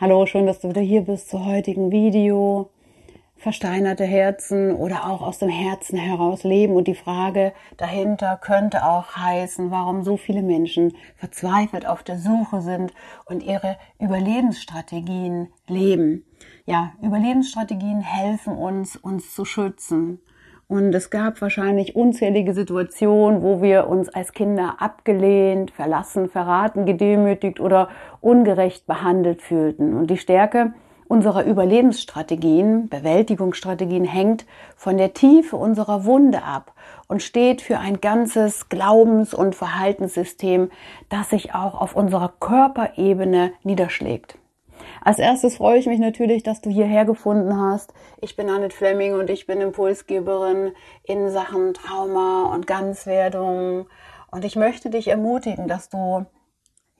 Hallo, schön, dass du wieder hier bist zur heutigen Video. Versteinerte Herzen oder auch aus dem Herzen heraus leben. Und die Frage dahinter könnte auch heißen, warum so viele Menschen verzweifelt auf der Suche sind und ihre Überlebensstrategien leben. Ja, Überlebensstrategien helfen uns, uns zu schützen. Und es gab wahrscheinlich unzählige Situationen, wo wir uns als Kinder abgelehnt, verlassen, verraten, gedemütigt oder ungerecht behandelt fühlten. Und die Stärke unserer Überlebensstrategien, Bewältigungsstrategien hängt von der Tiefe unserer Wunde ab und steht für ein ganzes Glaubens- und Verhaltenssystem, das sich auch auf unserer Körperebene niederschlägt. Als erstes freue ich mich natürlich, dass du hierher gefunden hast. Ich bin Annette Fleming und ich bin Impulsgeberin in Sachen Trauma und Ganzwerdung. Und ich möchte dich ermutigen, dass du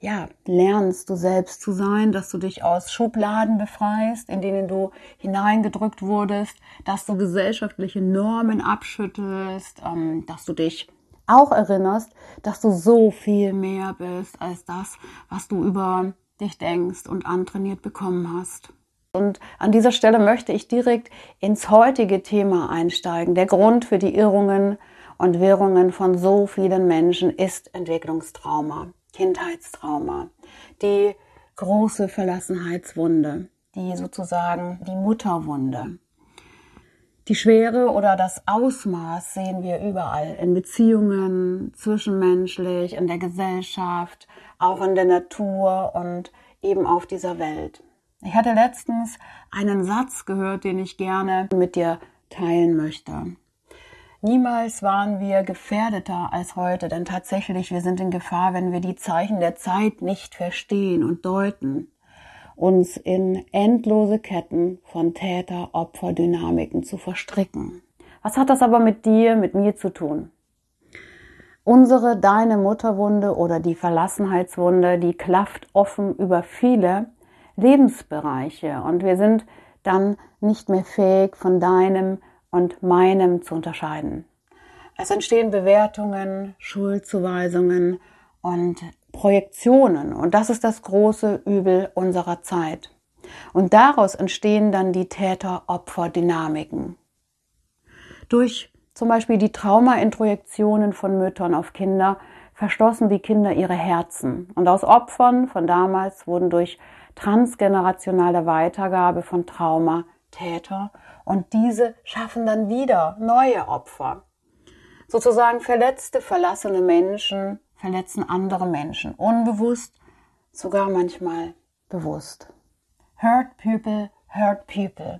ja, lernst, du selbst zu sein, dass du dich aus Schubladen befreist, in denen du hineingedrückt wurdest, dass du gesellschaftliche Normen abschüttelst, ähm, dass du dich auch erinnerst, dass du so viel mehr bist als das, was du über dich denkst und antrainiert bekommen hast. Und an dieser Stelle möchte ich direkt ins heutige Thema einsteigen. Der Grund für die Irrungen und Wirrungen von so vielen Menschen ist Entwicklungstrauma, Kindheitstrauma, die große Verlassenheitswunde, die sozusagen die Mutterwunde. Die Schwere oder das Ausmaß sehen wir überall, in Beziehungen, zwischenmenschlich, in der Gesellschaft, auch in der Natur und eben auf dieser Welt. Ich hatte letztens einen Satz gehört, den ich gerne mit dir teilen möchte. Niemals waren wir gefährdeter als heute, denn tatsächlich wir sind in Gefahr, wenn wir die Zeichen der Zeit nicht verstehen und deuten, uns in endlose Ketten von Täter-Opfer-Dynamiken zu verstricken. Was hat das aber mit dir, mit mir zu tun? Unsere, deine Mutterwunde oder die Verlassenheitswunde, die klafft offen über viele Lebensbereiche und wir sind dann nicht mehr fähig, von deinem und meinem zu unterscheiden. Es entstehen Bewertungen, Schuldzuweisungen und Projektionen und das ist das große Übel unserer Zeit. Und daraus entstehen dann die Täter-Opfer-Dynamiken. Durch zum Beispiel die Trauma-Introjektionen von Müttern auf Kinder verschlossen die Kinder ihre Herzen. Und aus Opfern von damals wurden durch transgenerationale Weitergabe von Trauma Täter und diese schaffen dann wieder neue Opfer. Sozusagen verletzte, verlassene Menschen verletzen andere Menschen, unbewusst, sogar manchmal bewusst. Hurt people, hurt people.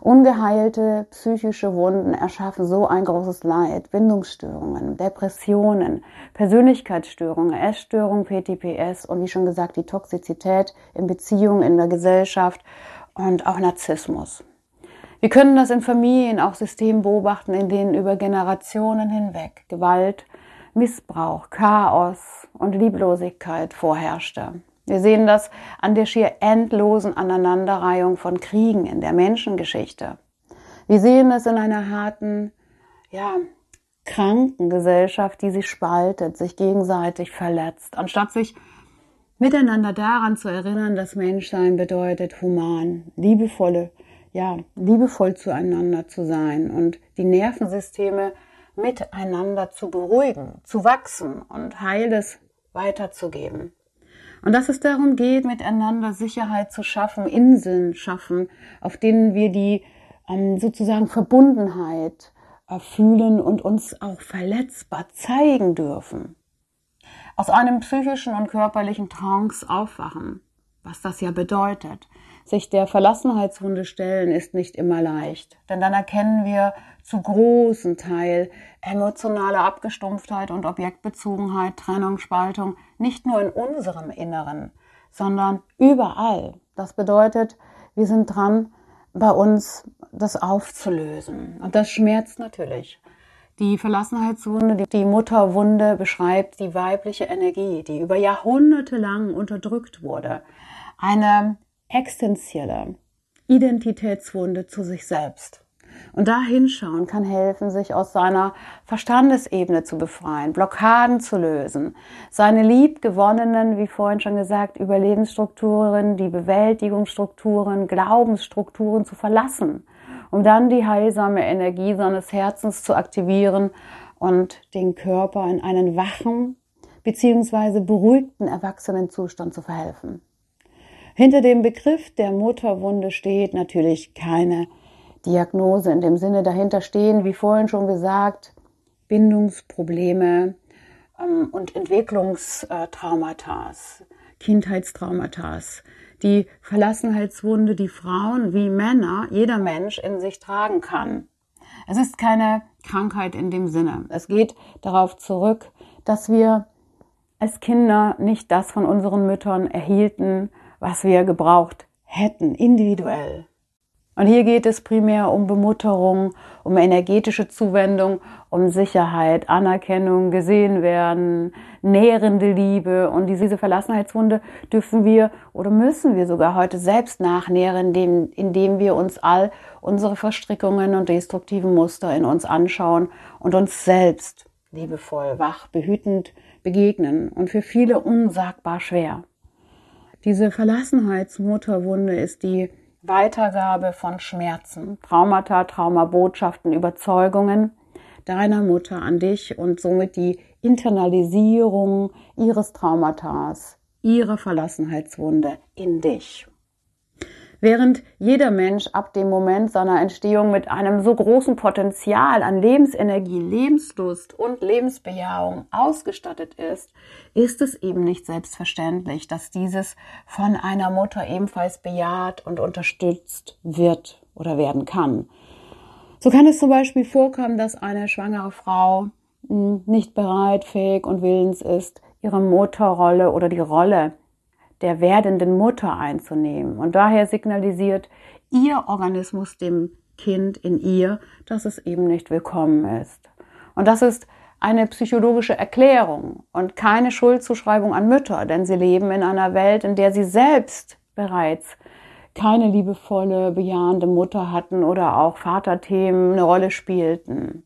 Ungeheilte psychische Wunden erschaffen so ein großes Leid, Bindungsstörungen, Depressionen, Persönlichkeitsstörungen, Essstörungen, PTPS und wie schon gesagt die Toxizität in Beziehungen, in der Gesellschaft und auch Narzissmus. Wir können das in Familien, auch Systemen beobachten, in denen über Generationen hinweg Gewalt, Missbrauch, Chaos und Lieblosigkeit vorherrschte. Wir sehen das an der schier endlosen Aneinanderreihung von Kriegen in der Menschengeschichte. Wir sehen es in einer harten, ja, kranken Gesellschaft, die sich spaltet, sich gegenseitig verletzt, anstatt sich miteinander daran zu erinnern, dass Menschsein bedeutet, human, liebevolle, ja, liebevoll zueinander zu sein und die Nervensysteme miteinander zu beruhigen, zu wachsen und Heiles weiterzugeben. Und dass es darum geht, miteinander Sicherheit zu schaffen, Inseln schaffen, auf denen wir die ähm, sozusagen Verbundenheit äh, fühlen und uns auch verletzbar zeigen dürfen. Aus einem psychischen und körperlichen Trance aufwachen, was das ja bedeutet. Sich der Verlassenheitswunde stellen ist nicht immer leicht, denn dann erkennen wir zu großen Teil emotionale Abgestumpftheit und Objektbezogenheit, Trennung, Spaltung, nicht nur in unserem Inneren, sondern überall. Das bedeutet, wir sind dran, bei uns das aufzulösen. Und das schmerzt natürlich. Die Verlassenheitswunde, die Mutterwunde beschreibt die weibliche Energie, die über Jahrhunderte lang unterdrückt wurde. Eine existenzielle Identitätswunde zu sich selbst. Und da hinschauen kann helfen, sich aus seiner Verstandesebene zu befreien, Blockaden zu lösen, seine liebgewonnenen, wie vorhin schon gesagt, Überlebensstrukturen, die Bewältigungsstrukturen, Glaubensstrukturen zu verlassen, um dann die heilsame Energie seines Herzens zu aktivieren und den Körper in einen wachen bzw. beruhigten Erwachsenenzustand zu verhelfen. Hinter dem Begriff der Mutterwunde steht natürlich keine Diagnose in dem Sinne dahinter stehen, wie vorhin schon gesagt, Bindungsprobleme ähm, und Entwicklungstraumata, Kindheitstraumata, die Verlassenheitswunde, die Frauen wie Männer, jeder Mensch in sich tragen kann. Es ist keine Krankheit in dem Sinne. Es geht darauf zurück, dass wir als Kinder nicht das von unseren Müttern erhielten, was wir gebraucht hätten, individuell. Und hier geht es primär um Bemutterung, um energetische Zuwendung, um Sicherheit, Anerkennung, gesehen werden, nährende Liebe. Und diese Verlassenheitswunde dürfen wir oder müssen wir sogar heute selbst nachnähren, indem, indem wir uns all unsere Verstrickungen und destruktiven Muster in uns anschauen und uns selbst liebevoll, wach, behütend begegnen. Und für viele unsagbar schwer. Diese Verlassenheitsmutterwunde ist die Weitergabe von Schmerzen, Traumata, Traumabotschaften, Überzeugungen deiner Mutter an dich und somit die Internalisierung ihres Traumatas, ihrer Verlassenheitswunde in dich. Während jeder Mensch ab dem Moment seiner Entstehung mit einem so großen Potenzial an Lebensenergie, Lebenslust und Lebensbejahung ausgestattet ist, ist es eben nicht selbstverständlich, dass dieses von einer Mutter ebenfalls bejaht und unterstützt wird oder werden kann. So kann es zum Beispiel vorkommen, dass eine schwangere Frau hm, nicht bereit, fähig und willens ist, ihre Mutterrolle oder die Rolle der werdenden Mutter einzunehmen. Und daher signalisiert ihr Organismus dem Kind in ihr, dass es eben nicht willkommen ist. Und das ist eine psychologische Erklärung und keine Schuldzuschreibung an Mütter, denn sie leben in einer Welt, in der sie selbst bereits keine liebevolle, bejahende Mutter hatten oder auch Vaterthemen eine Rolle spielten.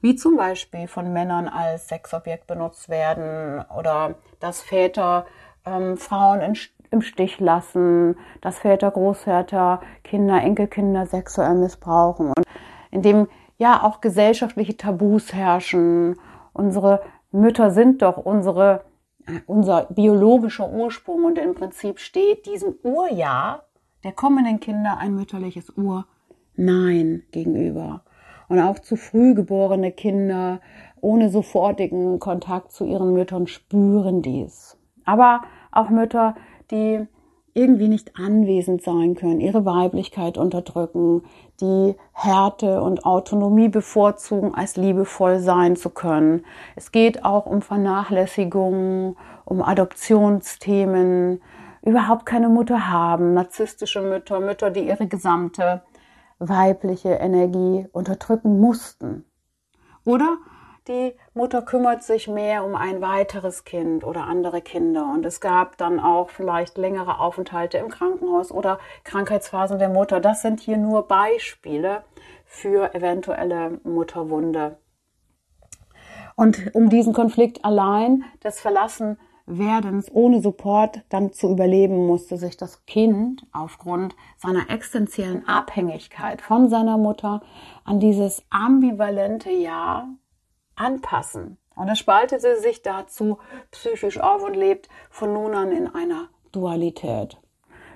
Wie zum Beispiel von Männern als Sexobjekt benutzt werden oder dass Väter ähm, Frauen in, im Stich lassen, dass Väter, Großväter, Kinder, Enkelkinder sexuell missbrauchen und indem ja auch gesellschaftliche Tabus herrschen. Unsere Mütter sind doch unsere äh, unser biologischer Ursprung und im Prinzip steht diesem Urjahr der kommenden Kinder ein mütterliches Urnein gegenüber. Und auch zu früh geborene Kinder ohne sofortigen Kontakt zu ihren Müttern spüren dies aber auch Mütter, die irgendwie nicht anwesend sein können, ihre Weiblichkeit unterdrücken, die Härte und Autonomie bevorzugen, als liebevoll sein zu können. Es geht auch um Vernachlässigung, um Adoptionsthemen, überhaupt keine Mutter haben, narzisstische Mütter, Mütter, die ihre gesamte weibliche Energie unterdrücken mussten. Oder die Mutter kümmert sich mehr um ein weiteres Kind oder andere Kinder. Und es gab dann auch vielleicht längere Aufenthalte im Krankenhaus oder Krankheitsphasen der Mutter. Das sind hier nur Beispiele für eventuelle Mutterwunde. Und um diesen Konflikt allein des Verlassenwerdens ohne Support dann zu überleben, musste sich das Kind aufgrund seiner existenziellen Abhängigkeit von seiner Mutter an dieses ambivalente Ja anpassen. Und es spaltete sich dazu psychisch auf und lebt von nun an in einer Dualität.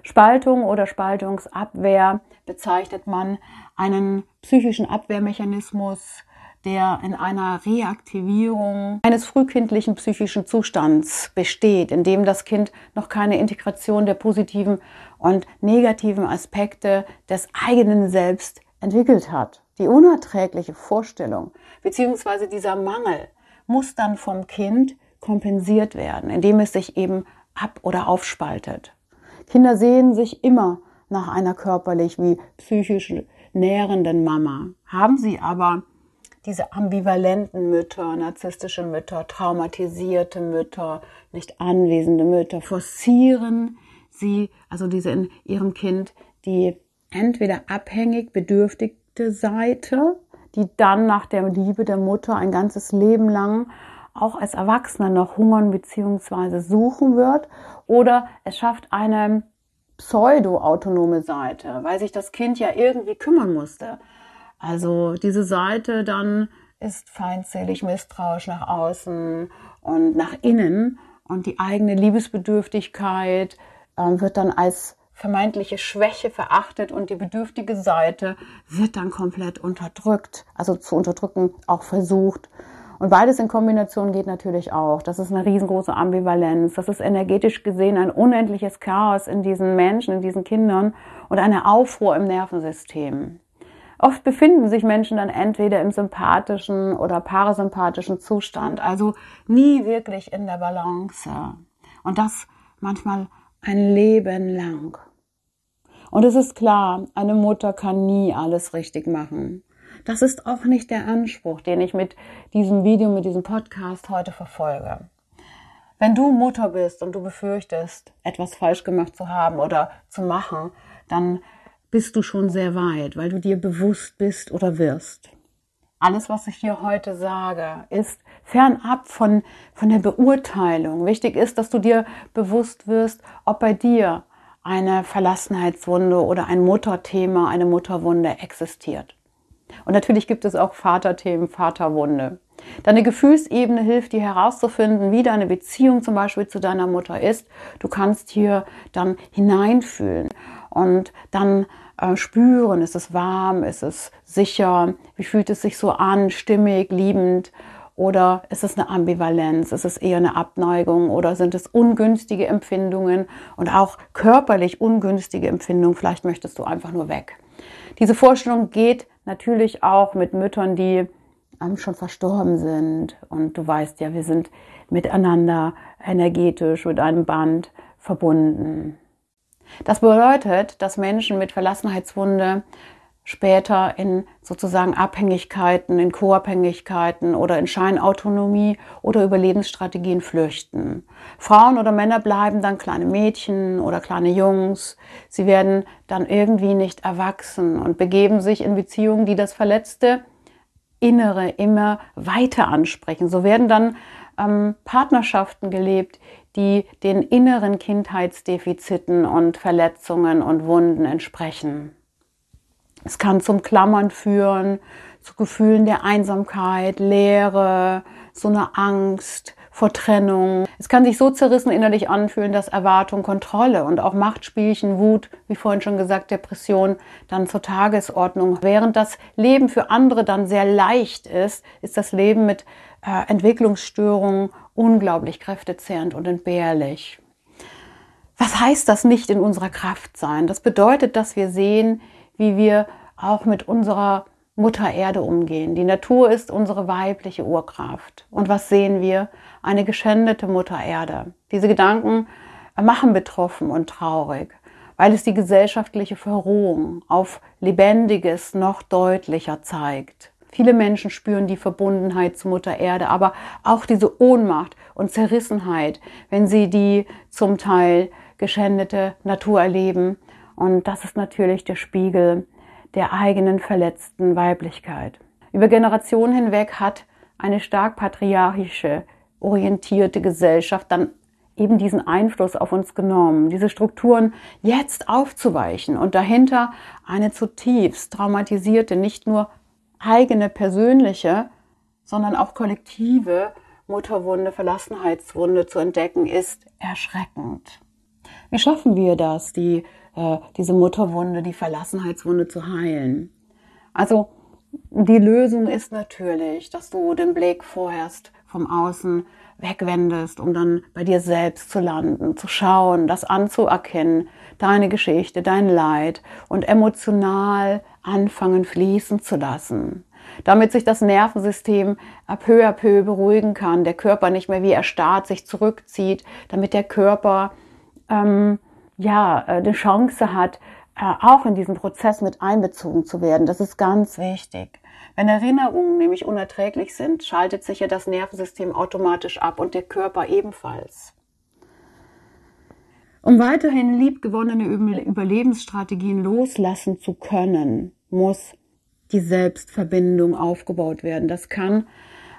Spaltung oder Spaltungsabwehr bezeichnet man einen psychischen Abwehrmechanismus, der in einer Reaktivierung eines frühkindlichen psychischen Zustands besteht, in dem das Kind noch keine Integration der positiven und negativen Aspekte des eigenen Selbst entwickelt hat. Die unerträgliche Vorstellung bzw. dieser Mangel muss dann vom Kind kompensiert werden, indem es sich eben ab- oder aufspaltet. Kinder sehen sich immer nach einer körperlich wie psychisch nährenden Mama. Haben sie aber diese ambivalenten Mütter, narzisstische Mütter, traumatisierte Mütter, nicht anwesende Mütter, forcieren sie, also diese in ihrem Kind, die entweder abhängig, bedürftig unterdrückte Seite, die dann nach der Liebe der Mutter ein ganzes Leben lang auch als Erwachsener noch hungern bzw. suchen wird. Oder es schafft eine pseudo-autonome Seite, weil sich das Kind ja irgendwie kümmern musste. Also diese Seite dann ist feindselig, misstrauisch nach außen und nach innen und die eigene Liebesbedürftigkeit äh, wird dann als vermeintliche Schwäche verachtet und die bedürftige Seite wird dann komplett unterdrückt, also zu unterdrücken auch versucht. Und beides in Kombination geht natürlich auch. Das ist eine riesengroße Ambivalenz. Das ist energetisch gesehen ein unendliches Chaos in diesen Menschen, in diesen Kindern und eine Aufruhr im Nervensystem. Oft befinden sich Menschen dann entweder im sympathischen oder parasympathischen Zustand, also nie wirklich in der Balance. Und das manchmal ein Leben lang. Und es ist klar, eine Mutter kann nie alles richtig machen. Das ist auch nicht der Anspruch, den ich mit diesem Video, mit diesem Podcast heute verfolge. Wenn du Mutter bist und du befürchtest, etwas falsch gemacht zu haben oder zu machen, dann bist du schon sehr weit, weil du dir bewusst bist oder wirst. Alles, was ich hier heute sage, ist fernab von, von der Beurteilung. Wichtig ist, dass du dir bewusst wirst, ob bei dir eine Verlassenheitswunde oder ein Mutterthema, eine Mutterwunde existiert. Und natürlich gibt es auch Vaterthemen, Vaterwunde. Deine Gefühlsebene hilft dir herauszufinden, wie deine Beziehung zum Beispiel zu deiner Mutter ist. Du kannst hier dann hineinfühlen und dann äh, spüren, ist es warm, ist es sicher, wie fühlt es sich so an, stimmig, liebend oder ist es eine Ambivalenz, ist es eher eine Abneigung oder sind es ungünstige Empfindungen und auch körperlich ungünstige Empfindungen, vielleicht möchtest du einfach nur weg. Diese Vorstellung geht natürlich auch mit Müttern, die schon verstorben sind und du weißt ja, wir sind miteinander energetisch mit einem Band verbunden. Das bedeutet, dass Menschen mit Verlassenheitswunde später in sozusagen Abhängigkeiten, in Co-Abhängigkeiten oder in Scheinautonomie oder Überlebensstrategien flüchten. Frauen oder Männer bleiben dann kleine Mädchen oder kleine Jungs. Sie werden dann irgendwie nicht erwachsen und begeben sich in Beziehungen, die das verletzte Innere immer weiter ansprechen. So werden dann ähm, Partnerschaften gelebt, die den inneren Kindheitsdefiziten und Verletzungen und Wunden entsprechen. Es kann zum Klammern führen, zu Gefühlen der Einsamkeit, Leere, so eine Angst vor Trennung. Es kann sich so zerrissen innerlich anfühlen, dass Erwartung, Kontrolle und auch Machtspielchen, Wut, wie vorhin schon gesagt, Depression dann zur Tagesordnung. Während das Leben für andere dann sehr leicht ist, ist das Leben mit äh, Entwicklungsstörungen unglaublich kräftezehrend und entbehrlich. Was heißt das nicht in unserer Kraft sein? Das bedeutet, dass wir sehen, wie wir auch mit unserer Mutter Erde umgehen. Die Natur ist unsere weibliche Urkraft. Und was sehen wir? Eine geschändete Mutter Erde. Diese Gedanken machen betroffen und traurig, weil es die gesellschaftliche Verrohung auf Lebendiges noch deutlicher zeigt. Viele Menschen spüren die Verbundenheit zu Mutter Erde, aber auch diese Ohnmacht und Zerrissenheit, wenn sie die zum Teil geschändete Natur erleben. Und das ist natürlich der Spiegel der eigenen verletzten Weiblichkeit. Über Generationen hinweg hat eine stark patriarchische, orientierte Gesellschaft dann eben diesen Einfluss auf uns genommen, diese Strukturen jetzt aufzuweichen und dahinter eine zutiefst traumatisierte, nicht nur eigene persönliche, sondern auch kollektive Mutterwunde, Verlassenheitswunde zu entdecken, ist erschreckend. Wie schaffen wir das, die, äh, diese Mutterwunde, die Verlassenheitswunde zu heilen? Also die Lösung ist natürlich, dass du den Blick vorerst vom Außen wegwendest, um dann bei dir selbst zu landen, zu schauen, das anzuerkennen, deine Geschichte, dein Leid und emotional anfangen fließen zu lassen. Damit sich das Nervensystem peu à peu beruhigen kann, der Körper nicht mehr wie erstarrt sich zurückzieht, damit der Körper ähm, ja eine Chance hat, äh, auch in diesen Prozess mit einbezogen zu werden. Das ist ganz wichtig. Wenn Erinnerungen nämlich unerträglich sind, schaltet sich ja das Nervensystem automatisch ab und der Körper ebenfalls. Um weiterhin liebgewonnene Überlebensstrategien loslassen zu können, muss die Selbstverbindung aufgebaut werden. Das kann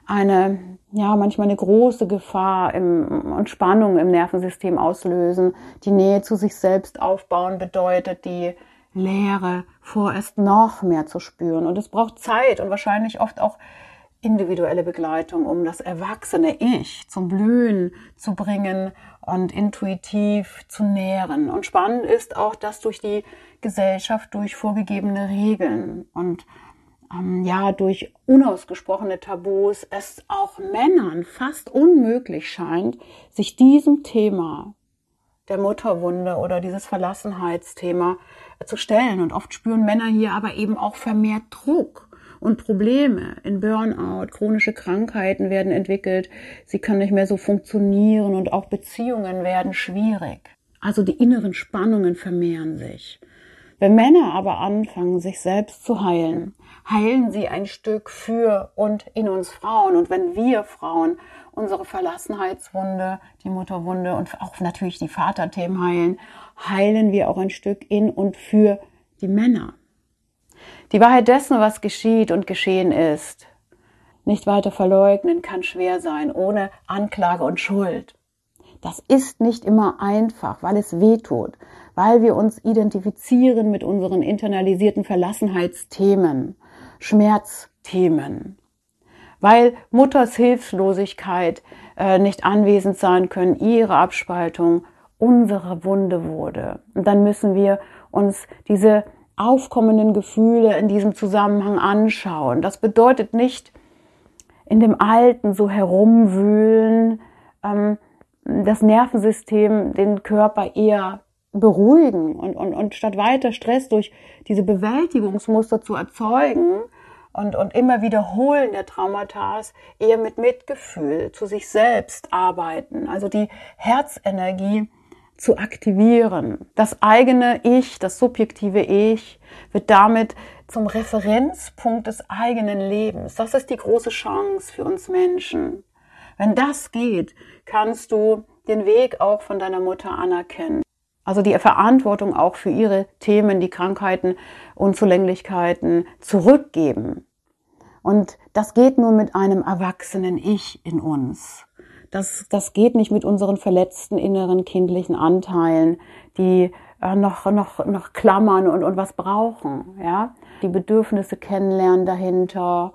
eine, ja, manchmal eine große Gefahr im, und Spannung im Nervensystem auslösen. Die Nähe zu sich selbst aufbauen bedeutet die Leere vorerst noch mehr zu spüren. Und es braucht Zeit und wahrscheinlich oft auch individuelle Begleitung, um das erwachsene Ich zum Blühen zu bringen und intuitiv zu nähren. Und spannend ist auch, dass durch die Gesellschaft, durch vorgegebene Regeln und ähm, ja, durch unausgesprochene Tabus es auch Männern fast unmöglich scheint, sich diesem Thema der Mutterwunde oder dieses Verlassenheitsthema zu stellen. Und oft spüren Männer hier aber eben auch vermehrt Druck und Probleme in Burnout, chronische Krankheiten werden entwickelt, sie können nicht mehr so funktionieren und auch Beziehungen werden schwierig. Also die inneren Spannungen vermehren sich. Wenn Männer aber anfangen, sich selbst zu heilen, heilen sie ein Stück für und in uns Frauen. Und wenn wir Frauen unsere Verlassenheitswunde, die Mutterwunde und auch natürlich die Vaterthemen heilen, heilen wir auch ein Stück in und für die Männer. Die Wahrheit dessen, was geschieht und geschehen ist, nicht weiter verleugnen, kann schwer sein, ohne Anklage und Schuld. Das ist nicht immer einfach, weil es weh tut, weil wir uns identifizieren mit unseren internalisierten Verlassenheitsthemen, Schmerzthemen, weil Mutters Hilflosigkeit äh, nicht anwesend sein können, ihre Abspaltung unsere Wunde wurde. Und dann müssen wir uns diese aufkommenden Gefühle in diesem Zusammenhang anschauen. Das bedeutet nicht in dem Alten so herumwühlen, ähm, das Nervensystem, den Körper eher beruhigen und, und, und statt weiter Stress durch diese Bewältigungsmuster zu erzeugen und, und immer wiederholen der Traumata, eher mit Mitgefühl zu sich selbst arbeiten. Also die Herzenergie zu aktivieren. Das eigene Ich, das subjektive Ich wird damit zum Referenzpunkt des eigenen Lebens. Das ist die große Chance für uns Menschen. Wenn das geht, kannst du den Weg auch von deiner Mutter anerkennen. Also die Verantwortung auch für ihre Themen, die Krankheiten, Unzulänglichkeiten zurückgeben. Und das geht nur mit einem erwachsenen Ich in uns. Das, das geht nicht mit unseren verletzten inneren kindlichen Anteilen, die äh, noch, noch, noch klammern und, und was brauchen, ja. Die Bedürfnisse kennenlernen dahinter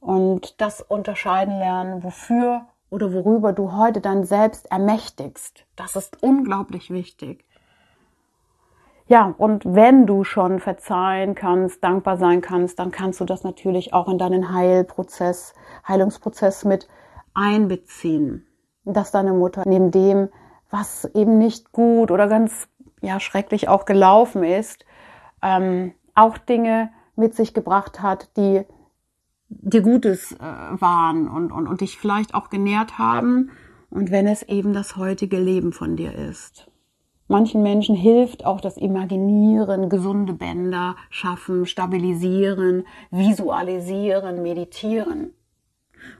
und das unterscheiden lernen, wofür oder worüber du heute dein Selbst ermächtigst. Das ist unglaublich wichtig. Ja, und wenn du schon verzeihen kannst, dankbar sein kannst, dann kannst du das natürlich auch in deinen Heilprozess, Heilungsprozess mit einbeziehen dass deine Mutter neben dem, was eben nicht gut oder ganz ja schrecklich auch gelaufen ist, ähm, auch Dinge mit sich gebracht hat, die dir Gutes äh, waren und, und, und dich vielleicht auch genährt haben. Und wenn es eben das heutige Leben von dir ist. Manchen Menschen hilft auch das Imaginieren, gesunde Bänder schaffen, stabilisieren, visualisieren, meditieren.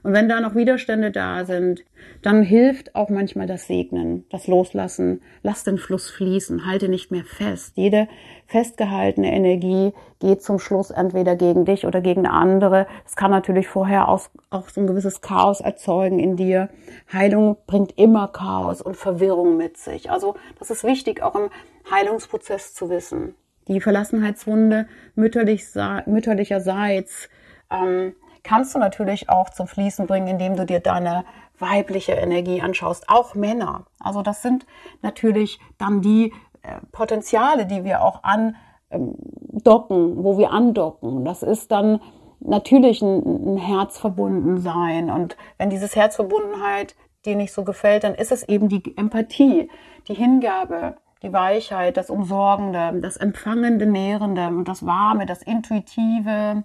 Und wenn da noch Widerstände da sind, dann hilft auch manchmal das Segnen, das Loslassen. Lass den Fluss fließen, halte nicht mehr fest. Jede festgehaltene Energie geht zum Schluss entweder gegen dich oder gegen andere. Es kann natürlich vorher auch, auch so ein gewisses Chaos erzeugen in dir. Heilung bringt immer Chaos und Verwirrung mit sich. Also das ist wichtig, auch im Heilungsprozess zu wissen. Die Verlassenheitswunde mütterlich, mütterlicherseits ähm, kannst du natürlich auch zum Fließen bringen, indem du dir deine weibliche Energie anschaust, auch Männer. Also das sind natürlich dann die äh, Potenziale, die wir auch andocken, wo wir andocken. Das ist dann natürlich ein, ein Herzverbundensein. Und wenn dieses Herzverbundenheit dir nicht so gefällt, dann ist es eben die Empathie, die Hingabe, die Weichheit, das Umsorgende, das Empfangende, Nährende und das Warme, das Intuitive,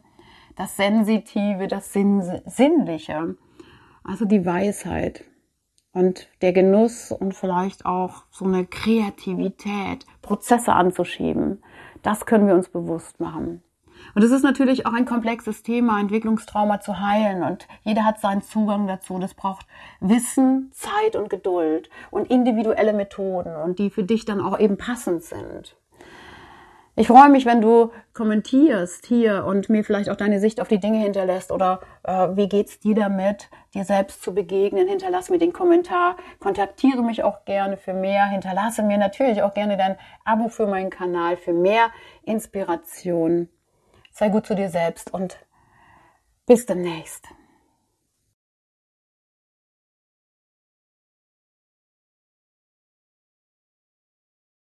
das Sensitive, das Sinn Sinnliche, also die Weisheit und der Genuss und vielleicht auch so eine Kreativität, Prozesse anzuschieben. Das können wir uns bewusst machen. Und es ist natürlich auch ein komplexes Thema, Entwicklungstrauma zu heilen. Und jeder hat seinen Zugang dazu. Das braucht Wissen, Zeit und Geduld und individuelle Methoden und die für dich dann auch eben passend sind. Ich freue mich, wenn du kommentierst hier und mir vielleicht auch deine Sicht auf die Dinge hinterlässt oder äh, wie geht's dir damit, dir selbst zu begegnen. Hinterlass mir den Kommentar, kontaktiere mich auch gerne für mehr, hinterlasse mir natürlich auch gerne dein Abo für meinen Kanal für mehr Inspiration. Sei gut zu dir selbst und bis demnächst.